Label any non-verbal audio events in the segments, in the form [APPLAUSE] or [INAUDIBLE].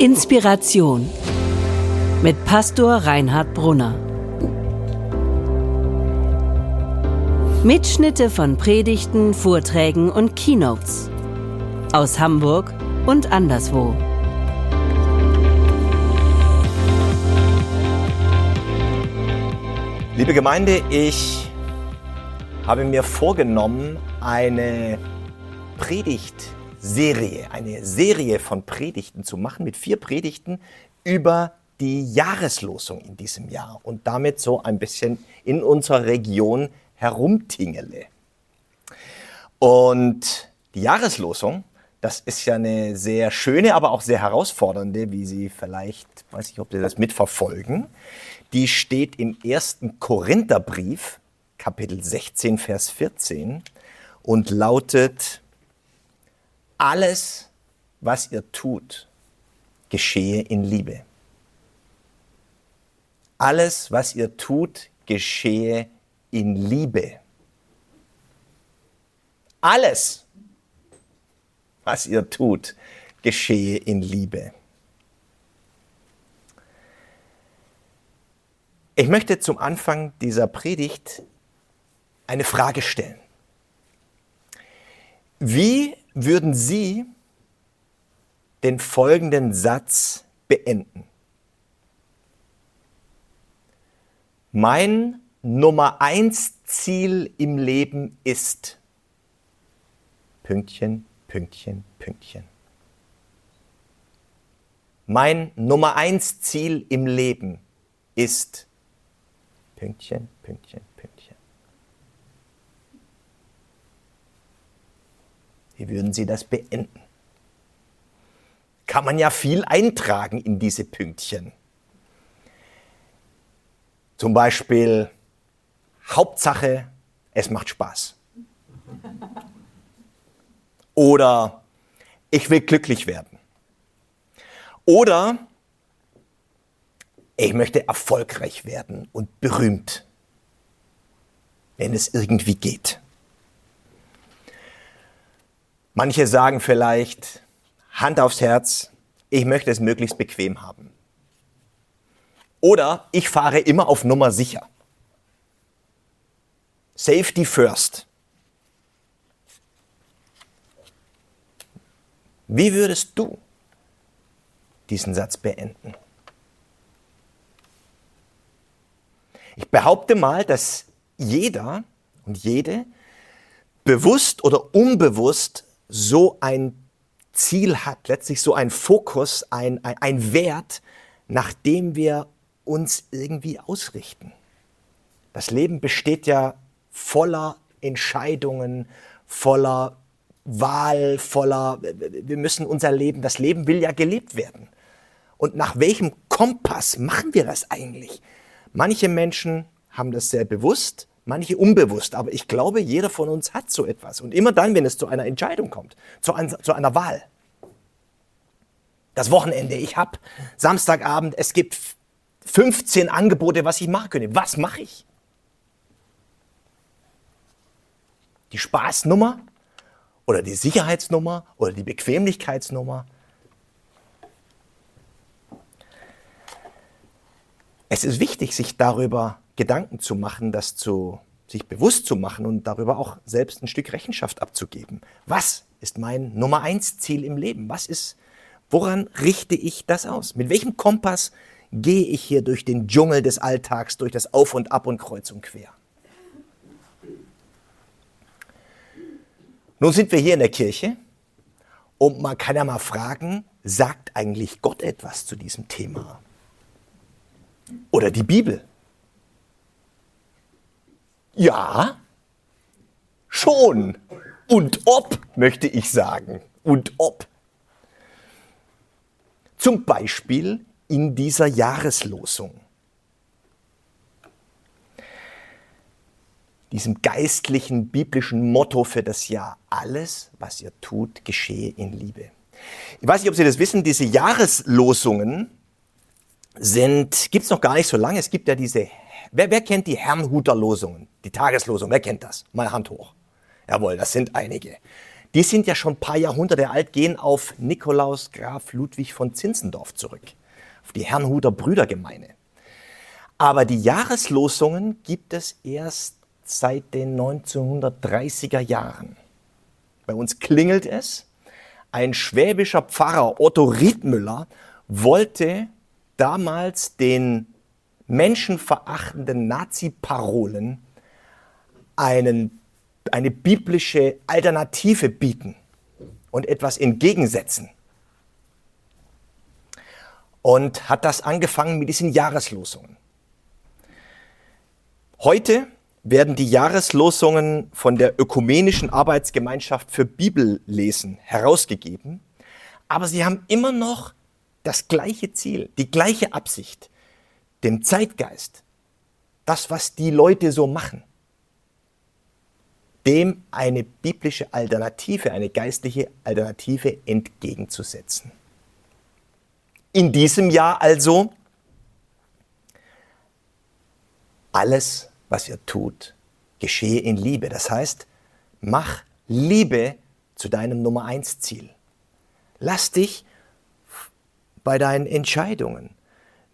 Inspiration mit Pastor Reinhard Brunner. Mitschnitte von Predigten, Vorträgen und Keynotes aus Hamburg und anderswo. Liebe Gemeinde, ich habe mir vorgenommen, eine Predigtserie, eine Serie von Predigten zu machen mit vier Predigten über die Jahreslosung in diesem Jahr und damit so ein bisschen in unserer Region herumtingele. Und die Jahreslosung, das ist ja eine sehr schöne, aber auch sehr herausfordernde, wie Sie vielleicht, weiß ich, ob Sie das mitverfolgen. Die steht im ersten Korintherbrief, Kapitel 16, Vers 14 und lautet, alles, was ihr tut, geschehe in Liebe. Alles, was ihr tut, geschehe in Liebe. Alles, was ihr tut, geschehe in Liebe. Ich möchte zum Anfang dieser Predigt eine Frage stellen. Wie würden Sie den folgenden Satz beenden? Mein Nummer eins Ziel im Leben ist Pünktchen, Pünktchen, Pünktchen. Mein Nummer eins Ziel im Leben ist Pünktchen, Pünktchen, Pünktchen. Wie würden Sie das beenden? Kann man ja viel eintragen in diese Pünktchen. Zum Beispiel Hauptsache, es macht Spaß. Oder ich will glücklich werden. Oder ich möchte erfolgreich werden und berühmt, wenn es irgendwie geht. Manche sagen vielleicht, Hand aufs Herz, ich möchte es möglichst bequem haben. Oder ich fahre immer auf Nummer sicher. Safety first. Wie würdest du diesen Satz beenden? Ich behaupte mal, dass jeder und jede bewusst oder unbewusst so ein Ziel hat, letztlich so ein Fokus, ein, ein, ein Wert, nach dem wir uns irgendwie ausrichten. Das Leben besteht ja voller Entscheidungen, voller Wahl, voller, wir müssen unser Leben, das Leben will ja gelebt werden. Und nach welchem Kompass machen wir das eigentlich? Manche Menschen haben das sehr bewusst, manche unbewusst, aber ich glaube, jeder von uns hat so etwas. Und immer dann, wenn es zu einer Entscheidung kommt, zu, ein, zu einer Wahl. Das Wochenende, ich habe Samstagabend, es gibt 15 Angebote, was ich machen könnte. Was mache ich? Die Spaßnummer oder die Sicherheitsnummer oder die Bequemlichkeitsnummer? Es ist wichtig, sich darüber Gedanken zu machen, das zu, sich bewusst zu machen und darüber auch selbst ein Stück Rechenschaft abzugeben. Was ist mein Nummer eins Ziel im Leben? Was ist, woran richte ich das aus? Mit welchem Kompass gehe ich hier durch den Dschungel des Alltags, durch das Auf und Ab und Kreuz und Quer? Nun sind wir hier in der Kirche und man kann ja mal fragen, sagt eigentlich Gott etwas zu diesem Thema? Oder die Bibel? Ja, schon. Und ob, möchte ich sagen. Und ob. Zum Beispiel in dieser Jahreslosung. Diesem geistlichen, biblischen Motto für das Jahr. Alles, was ihr tut, geschehe in Liebe. Ich weiß nicht, ob Sie das wissen, diese Jahreslosungen sind, gibt's noch gar nicht so lange. Es gibt ja diese, wer, wer kennt die Herrnhuter Losungen, die Tageslosung, wer kennt das? Mal Hand hoch. Jawohl, das sind einige. die sind ja schon ein paar Jahrhunderte alt, gehen auf Nikolaus Graf Ludwig von Zinzendorf zurück, auf die Herrnhuter Brüdergemeine. Aber die Jahreslosungen gibt es erst seit den 1930er Jahren. Bei uns klingelt es. Ein schwäbischer Pfarrer, Otto Riedmüller, wollte damals den menschenverachtenden Nazi-Parolen eine biblische Alternative bieten und etwas entgegensetzen. Und hat das angefangen mit diesen Jahreslosungen. Heute werden die Jahreslosungen von der Ökumenischen Arbeitsgemeinschaft für Bibellesen herausgegeben, aber sie haben immer noch das gleiche Ziel, die gleiche Absicht, dem Zeitgeist, das, was die Leute so machen, dem eine biblische Alternative, eine geistliche Alternative entgegenzusetzen. In diesem Jahr also alles, was ihr tut, geschehe in Liebe. Das heißt, mach Liebe zu deinem Nummer eins Ziel. Lass dich bei deinen Entscheidungen,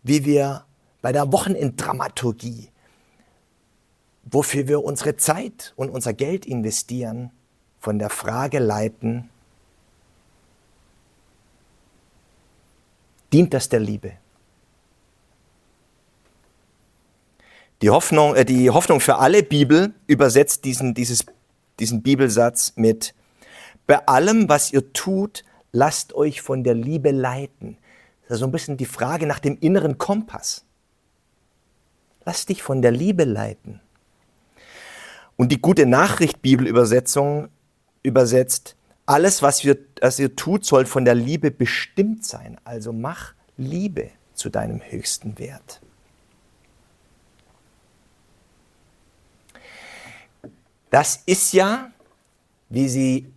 wie wir bei der Wochenenddramaturgie, wofür wir unsere Zeit und unser Geld investieren, von der Frage leiten, dient das der Liebe? Die Hoffnung, äh, die Hoffnung für alle Bibel übersetzt diesen, dieses, diesen Bibelsatz mit, bei allem, was ihr tut, lasst euch von der Liebe leiten. Das ist so ein bisschen die Frage nach dem inneren Kompass. Lass dich von der Liebe leiten. Und die gute Nachricht Bibelübersetzung übersetzt, alles, was, wir, was ihr tut, soll von der Liebe bestimmt sein. Also mach Liebe zu deinem höchsten Wert. Das ist ja, wie Sie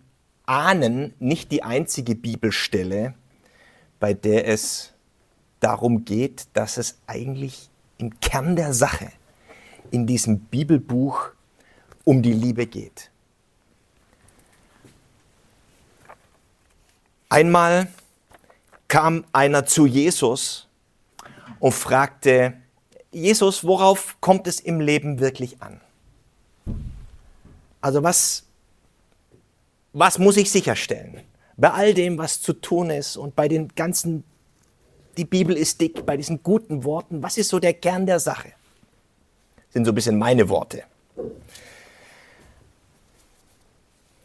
ahnen, nicht die einzige Bibelstelle, bei der es darum geht, dass es eigentlich im Kern der Sache in diesem Bibelbuch um die Liebe geht. Einmal kam einer zu Jesus und fragte, Jesus, worauf kommt es im Leben wirklich an? Also was, was muss ich sicherstellen? Bei all dem, was zu tun ist und bei den ganzen, die Bibel ist dick, bei diesen guten Worten, was ist so der Kern der Sache? Das sind so ein bisschen meine Worte.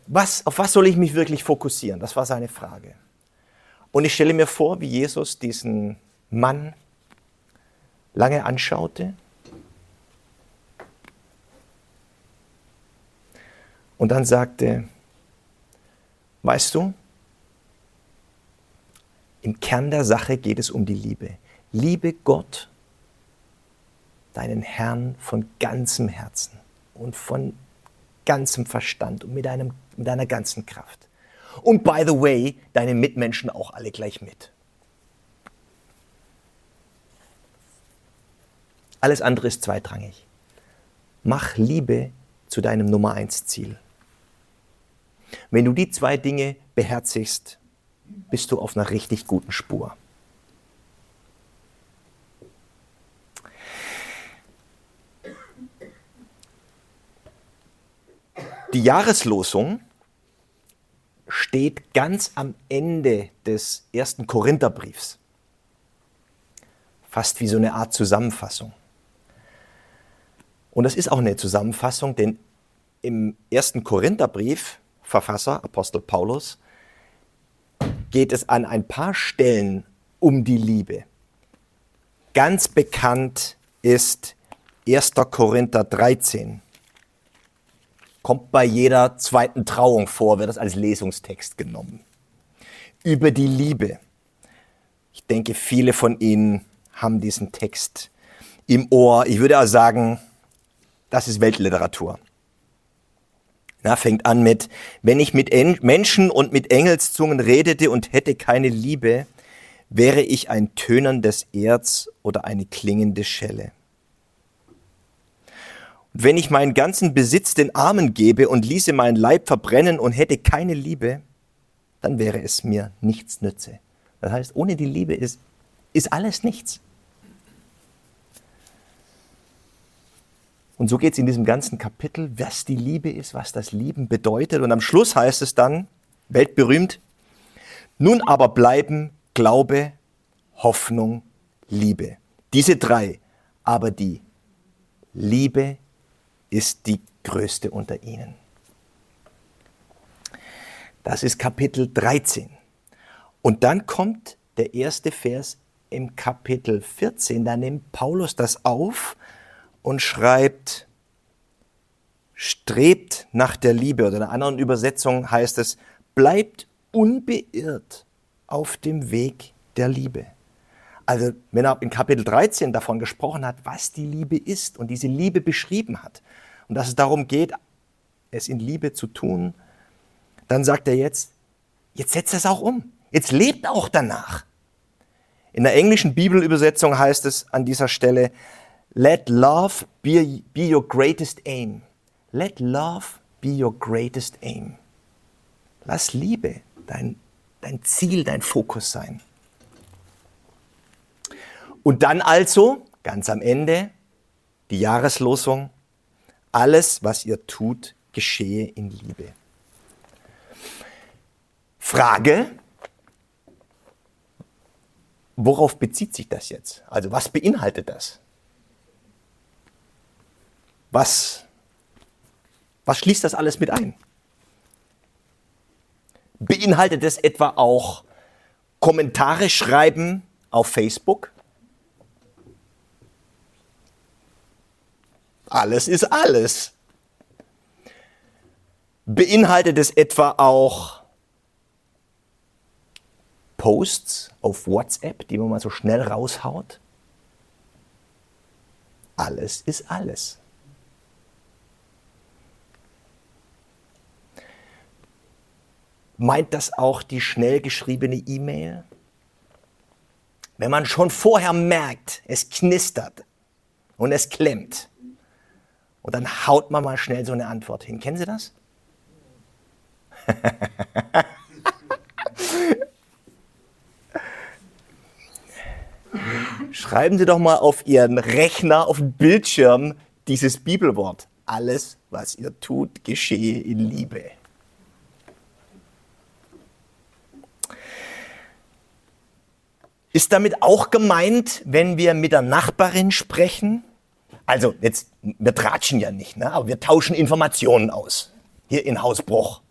Was, auf was soll ich mich wirklich fokussieren? Das war seine Frage. Und ich stelle mir vor, wie Jesus diesen Mann lange anschaute Und dann sagte, weißt du, im Kern der Sache geht es um die Liebe. Liebe Gott, deinen Herrn von ganzem Herzen und von ganzem Verstand und mit, einem, mit deiner ganzen Kraft. Und by the way, deine Mitmenschen auch alle gleich mit. Alles andere ist zweitrangig. Mach Liebe zu deinem Nummer eins Ziel. Wenn du die zwei Dinge beherzigst, bist du auf einer richtig guten Spur. Die Jahreslosung steht ganz am Ende des ersten Korintherbriefs. Fast wie so eine Art Zusammenfassung. Und das ist auch eine Zusammenfassung, denn im ersten Korintherbrief Verfasser, Apostel Paulus, geht es an ein paar Stellen um die Liebe. Ganz bekannt ist 1. Korinther 13. Kommt bei jeder zweiten Trauung vor, wird das als Lesungstext genommen. Über die Liebe. Ich denke, viele von Ihnen haben diesen Text im Ohr. Ich würde auch sagen, das ist Weltliteratur. Na, fängt an mit, wenn ich mit en Menschen und mit Engelszungen redete und hätte keine Liebe, wäre ich ein tönerndes Erz oder eine klingende Schelle. wenn ich meinen ganzen Besitz den Armen gebe und ließe meinen Leib verbrennen und hätte keine Liebe, dann wäre es mir nichts nütze. Das heißt, ohne die Liebe ist, ist alles nichts. Und so geht es in diesem ganzen Kapitel, was die Liebe ist, was das Lieben bedeutet. Und am Schluss heißt es dann, weltberühmt, nun aber bleiben Glaube, Hoffnung, Liebe. Diese drei. Aber die Liebe ist die größte unter ihnen. Das ist Kapitel 13. Und dann kommt der erste Vers im Kapitel 14. Da nimmt Paulus das auf und schreibt, strebt nach der Liebe. Oder in einer anderen Übersetzung heißt es, bleibt unbeirrt auf dem Weg der Liebe. Also wenn er in Kapitel 13 davon gesprochen hat, was die Liebe ist und diese Liebe beschrieben hat und dass es darum geht, es in Liebe zu tun, dann sagt er jetzt, jetzt setzt es auch um. Jetzt lebt auch danach. In der englischen Bibelübersetzung heißt es an dieser Stelle, let love be, be your greatest aim. Let love be your greatest aim. Lass Liebe dein, dein Ziel, dein Fokus sein. Und dann also, ganz am Ende, die Jahreslosung, alles, was ihr tut, geschehe in Liebe. Frage, worauf bezieht sich das jetzt? Also was beinhaltet das? Was, was schließt das alles mit ein? Beinhaltet es etwa auch Kommentare schreiben auf Facebook? Alles ist alles. Beinhaltet es etwa auch Posts auf WhatsApp, die man mal so schnell raushaut? Alles ist alles. Meint das auch die schnell geschriebene E-Mail? Wenn man schon vorher merkt, es knistert und es klemmt, und dann haut man mal schnell so eine Antwort hin. Kennen Sie das? [LAUGHS] Schreiben Sie doch mal auf Ihren Rechner, auf den Bildschirm dieses Bibelwort. Alles, was ihr tut, geschehe in Liebe. Ist damit auch gemeint, wenn wir mit der Nachbarin sprechen? Also jetzt, wir tratschen ja nicht, ne? aber wir tauschen Informationen aus. Hier in Hausbruch.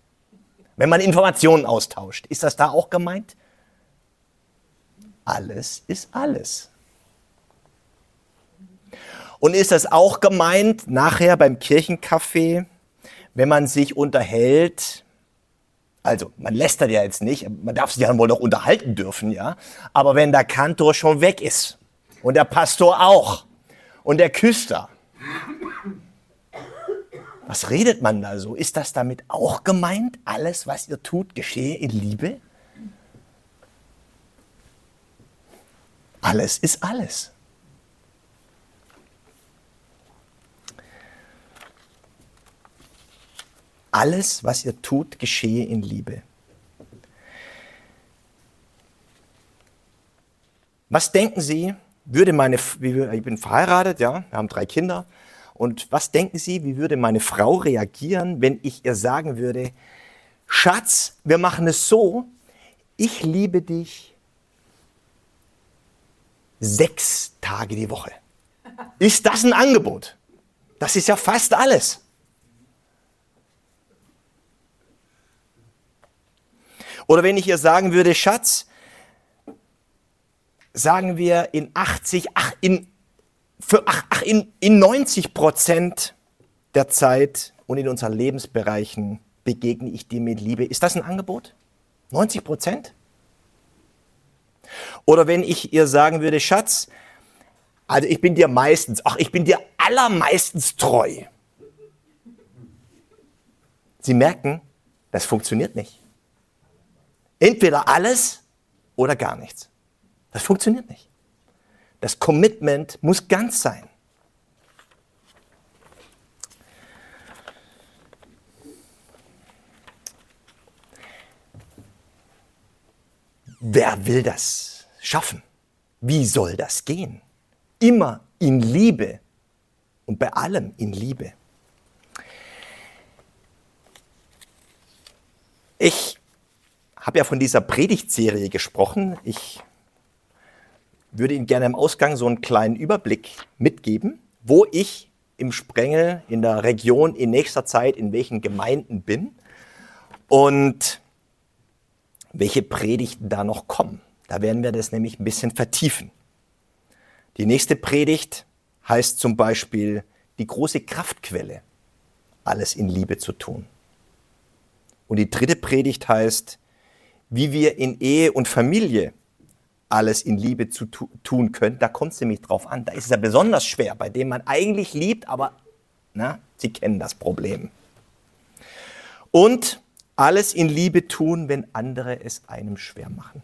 Wenn man Informationen austauscht, ist das da auch gemeint? Alles ist alles. Und ist das auch gemeint nachher beim Kirchencafé, wenn man sich unterhält? Also, man lästert ja jetzt nicht, man darf sich ja wohl noch unterhalten dürfen, ja. Aber wenn der Kantor schon weg ist und der Pastor auch, und der Küster. Was redet man da so? Ist das damit auch gemeint? Alles, was ihr tut, geschehe in Liebe? Alles ist alles. Alles, was ihr tut, geschehe in Liebe. Was denken Sie, würde meine, ich bin verheiratet, ja, wir haben drei Kinder. Und was denken Sie, wie würde meine Frau reagieren, wenn ich ihr sagen würde, Schatz, wir machen es so, ich liebe dich sechs Tage die Woche. Ist das ein Angebot? Das ist ja fast alles. Oder wenn ich ihr sagen würde, Schatz, sagen wir, in 80, ach, in, für, ach, ach, in, in 90 Prozent der Zeit und in unseren Lebensbereichen begegne ich dir mit Liebe. Ist das ein Angebot? 90 Prozent? Oder wenn ich ihr sagen würde, Schatz, also ich bin dir meistens, ach, ich bin dir allermeistens treu. Sie merken, das funktioniert nicht. Entweder alles oder gar nichts. Das funktioniert nicht. Das Commitment muss ganz sein. Wer will das schaffen? Wie soll das gehen? Immer in Liebe und bei allem in Liebe. Ich habe ja von dieser Predigtserie gesprochen. Ich würde Ihnen gerne im Ausgang so einen kleinen Überblick mitgeben, wo ich im Sprengel in der Region in nächster Zeit in welchen Gemeinden bin und welche Predigten da noch kommen. Da werden wir das nämlich ein bisschen vertiefen. Die nächste Predigt heißt zum Beispiel die große Kraftquelle, alles in Liebe zu tun. Und die dritte Predigt heißt, wie wir in Ehe und Familie alles in Liebe zu tu tun können. Da kommt es nämlich drauf an. Da ist es ja besonders schwer, bei dem man eigentlich liebt, aber na, Sie kennen das Problem. Und alles in Liebe tun, wenn andere es einem schwer machen.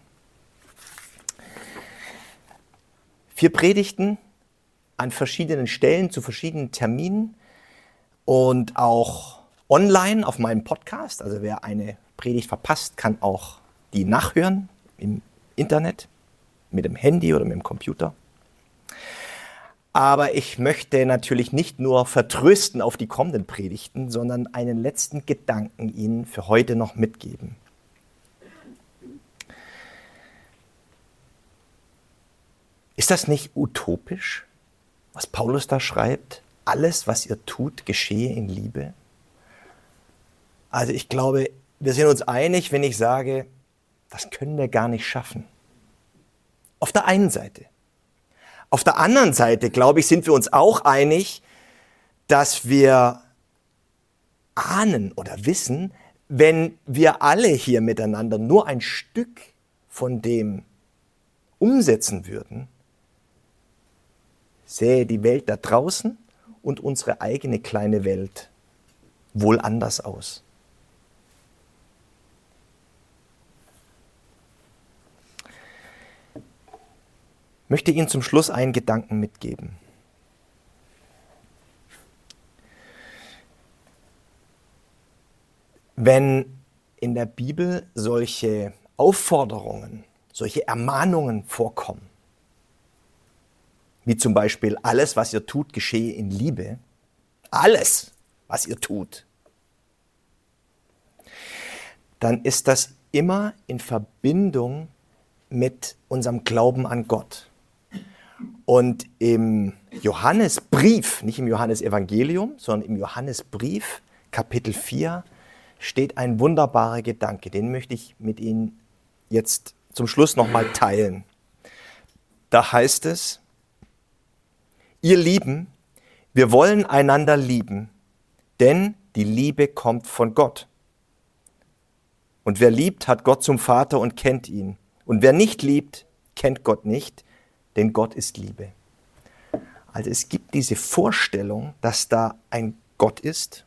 Vier Predigten an verschiedenen Stellen zu verschiedenen Terminen und auch online auf meinem Podcast. Also wer eine Predigt verpasst, kann auch die nachhören im Internet, mit dem Handy oder mit dem Computer. Aber ich möchte natürlich nicht nur vertrösten auf die kommenden Predigten, sondern einen letzten Gedanken Ihnen für heute noch mitgeben. Ist das nicht utopisch, was Paulus da schreibt? Alles, was ihr tut, geschehe in Liebe? Also ich glaube, wir sind uns einig, wenn ich sage, das können wir gar nicht schaffen. Auf der einen Seite. Auf der anderen Seite, glaube ich, sind wir uns auch einig, dass wir ahnen oder wissen, wenn wir alle hier miteinander nur ein Stück von dem umsetzen würden, sähe die Welt da draußen und unsere eigene kleine Welt wohl anders aus. Möchte Ihnen zum Schluss einen Gedanken mitgeben. Wenn in der Bibel solche Aufforderungen, solche Ermahnungen vorkommen, wie zum Beispiel alles, was ihr tut, geschehe in Liebe, alles, was ihr tut, dann ist das immer in Verbindung mit unserem Glauben an Gott. Und im Johannesbrief, nicht im Johannesevangelium, sondern im Johannesbrief, Kapitel 4, steht ein wunderbarer Gedanke. Den möchte ich mit Ihnen jetzt zum Schluss nochmal teilen. Da heißt es, ihr Lieben, wir wollen einander lieben, denn die Liebe kommt von Gott. Und wer liebt, hat Gott zum Vater und kennt ihn. Und wer nicht liebt, kennt Gott nicht, denn Gott ist Liebe. Also es gibt diese Vorstellung, dass da ein Gott ist,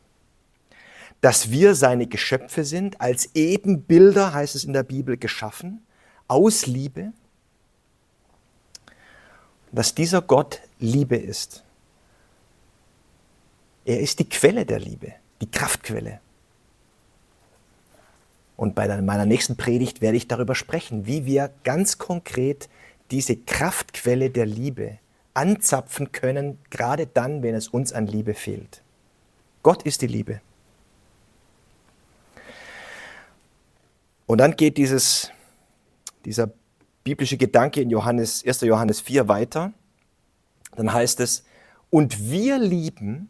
dass wir seine Geschöpfe sind, als Ebenbilder, heißt es in der Bibel, geschaffen, aus Liebe, dass dieser Gott Liebe ist. Er ist die Quelle der Liebe, die Kraftquelle. Und bei meiner nächsten Predigt werde ich darüber sprechen, wie wir ganz konkret diese Kraftquelle der Liebe anzapfen können, gerade dann, wenn es uns an Liebe fehlt. Gott ist die Liebe. Und dann geht dieses, dieser biblische Gedanke in Johannes, 1. Johannes 4 weiter. Dann heißt es, und wir lieben,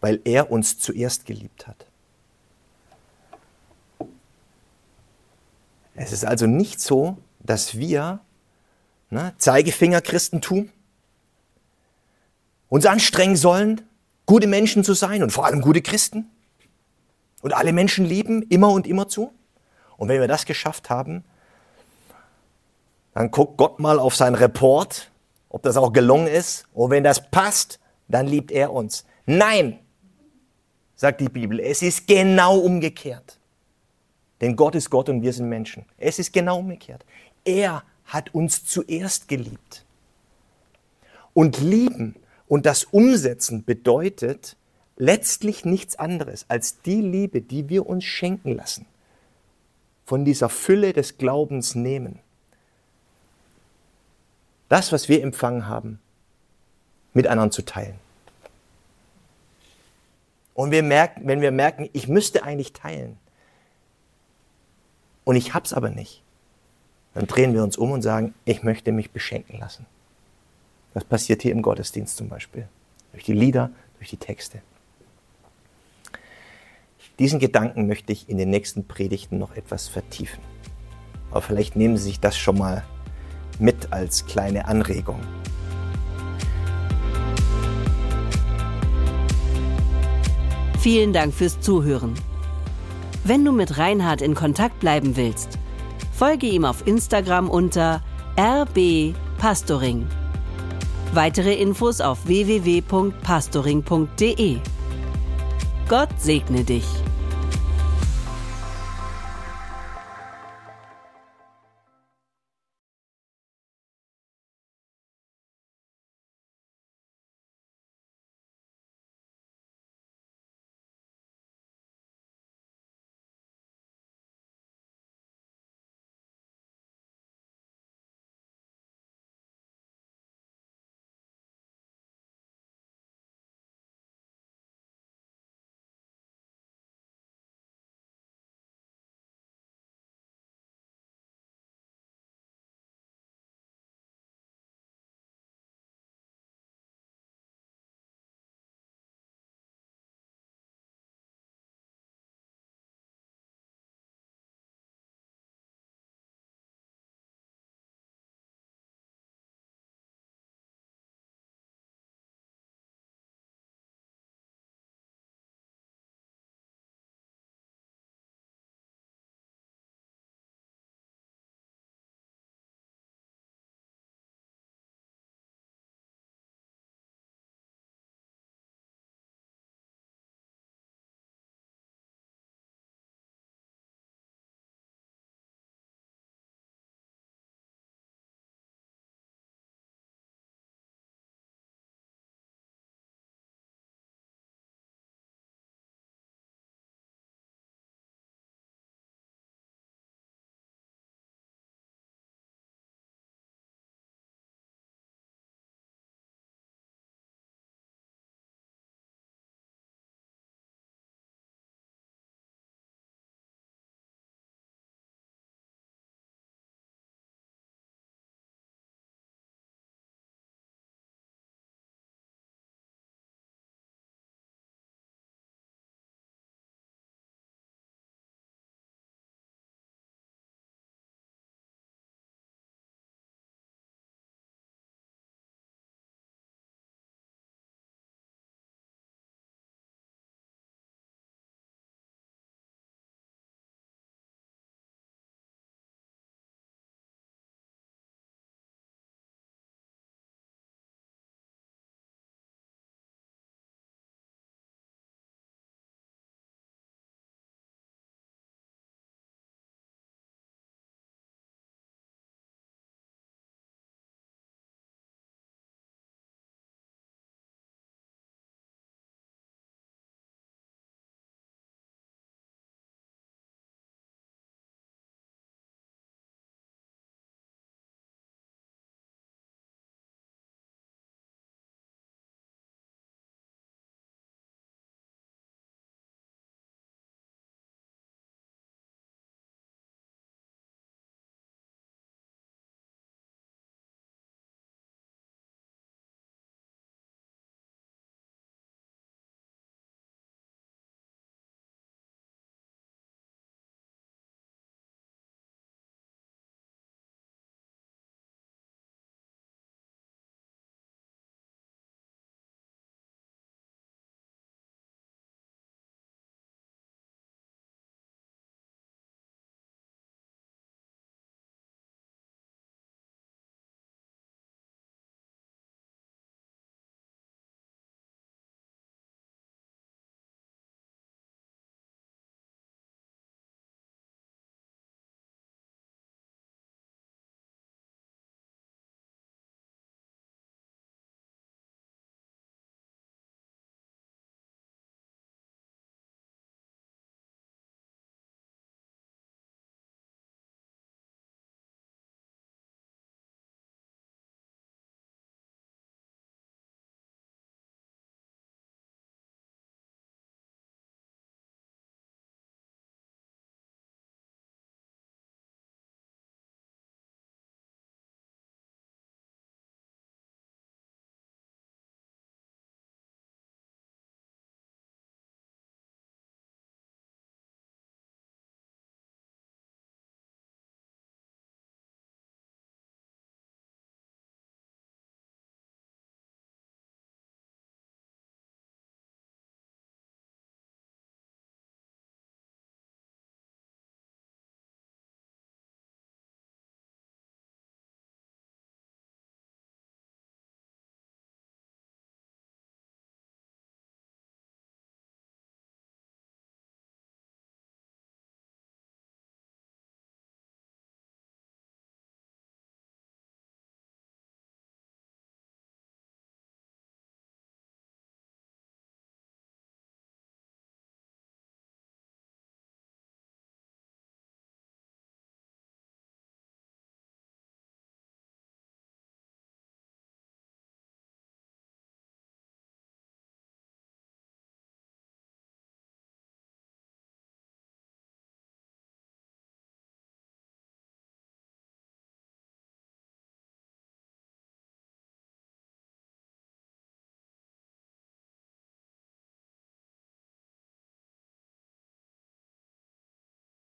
weil er uns zuerst geliebt hat. Es ist also nicht so, dass wir ne, Zeigefinger-Christentum uns anstrengen sollen, gute Menschen zu sein und vor allem gute Christen und alle Menschen lieben, immer und immer zu. Und wenn wir das geschafft haben, dann guckt Gott mal auf sein Report, ob das auch gelungen ist. Und wenn das passt, dann liebt er uns. Nein, sagt die Bibel, es ist genau umgekehrt. Denn Gott ist Gott und wir sind Menschen. Es ist genau umgekehrt. Er hat uns zuerst geliebt. Und lieben und das Umsetzen bedeutet letztlich nichts anderes als die Liebe, die wir uns schenken lassen von dieser Fülle des Glaubens nehmen. Das, was wir empfangen haben, mit anderen zu teilen. Und wir merken, wenn wir merken, ich müsste eigentlich teilen und ich hab's aber nicht, dann drehen wir uns um und sagen, ich möchte mich beschenken lassen. Das passiert hier im Gottesdienst zum Beispiel. Durch die Lieder, durch die Texte. Diesen Gedanken möchte ich in den nächsten Predigten noch etwas vertiefen. Aber vielleicht nehmen Sie sich das schon mal mit als kleine Anregung. Vielen Dank fürs Zuhören. Wenn du mit Reinhard in Kontakt bleiben willst, folge ihm auf Instagram unter rbpastoring. Weitere Infos auf www.pastoring.de. Gott segne dich.